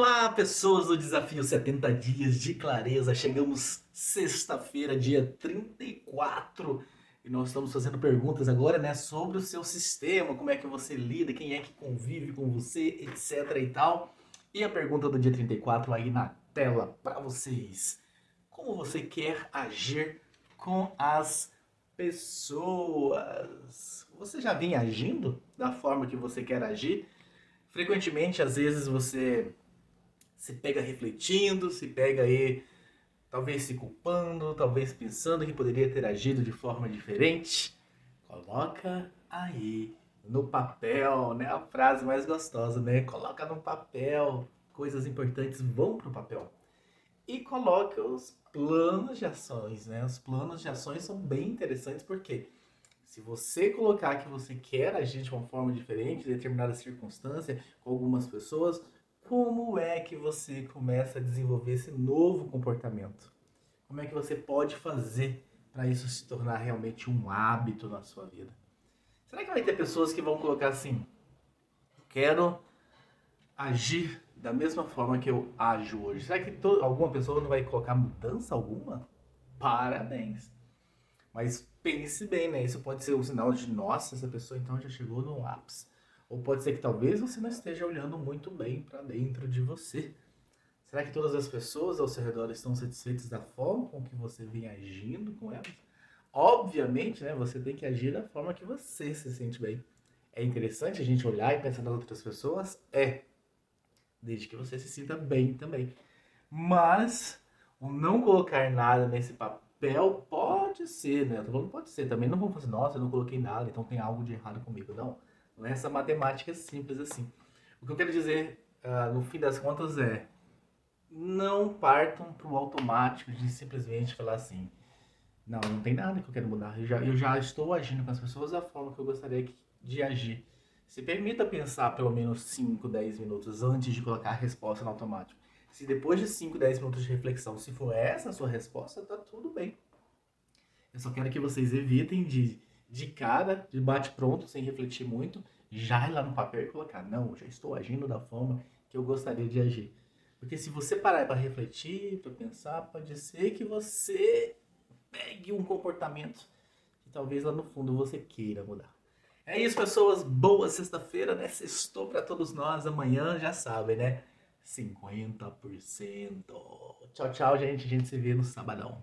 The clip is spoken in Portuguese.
Olá, pessoas do Desafio 70 Dias de Clareza. Chegamos sexta-feira, dia 34, e nós estamos fazendo perguntas agora, né, sobre o seu sistema, como é que você lida, quem é que convive com você, etc e tal. E a pergunta do dia 34 aí na tela para vocês. Como você quer agir com as pessoas? Você já vem agindo da forma que você quer agir? Frequentemente, às vezes, você se pega refletindo, se pega aí talvez se culpando, talvez pensando que poderia ter agido de forma diferente. Coloca aí no papel, né? A frase mais gostosa, né? Coloca no papel, coisas importantes vão para o papel. E coloca os planos de ações, né? Os planos de ações são bem interessantes porque se você colocar que você quer agir de uma forma diferente em determinada circunstância com algumas pessoas, como é que você começa a desenvolver esse novo comportamento? Como é que você pode fazer para isso se tornar realmente um hábito na sua vida? Será que vai ter pessoas que vão colocar assim: quero agir da mesma forma que eu ajo hoje? Será que alguma pessoa não vai colocar mudança alguma? Parabéns! Mas pense bem, né? Isso pode ser um sinal de, nossa, essa pessoa então já chegou no ápice. Ou pode ser que talvez você não esteja olhando muito bem para dentro de você. Será que todas as pessoas ao seu redor estão satisfeitas da forma com que você vem agindo com elas? Obviamente, né, você tem que agir da forma que você se sente bem. É interessante a gente olhar e pensar nas outras pessoas? É. Desde que você se sinta bem também. Mas o não colocar nada nesse papel pode ser, né? Eu tô falando pode ser. Também não vou fazer, nossa, eu não coloquei nada, então tem algo de errado comigo. Não. Não é essa matemática simples assim. O que eu quero dizer, uh, no fim das contas, é não partam para o automático de simplesmente falar assim, não, não tem nada que eu quero mudar. Eu já, eu já estou agindo com as pessoas da forma que eu gostaria de agir. Se permita pensar pelo menos 5, 10 minutos antes de colocar a resposta no automático. Se depois de 5, 10 minutos de reflexão, se for essa a sua resposta, tá tudo bem. Eu só quero que vocês evitem de de cara, de bate pronto, sem refletir muito, já ir lá no papel e colocar, não, já estou agindo da forma que eu gostaria de agir. Porque se você parar para refletir, para pensar, pode ser que você pegue um comportamento que talvez lá no fundo você queira mudar. É isso, pessoas. Boa sexta-feira, né? Sextou para todos nós. Amanhã já sabem, né? 50%. Tchau, tchau, gente. A gente se vê no sabadão.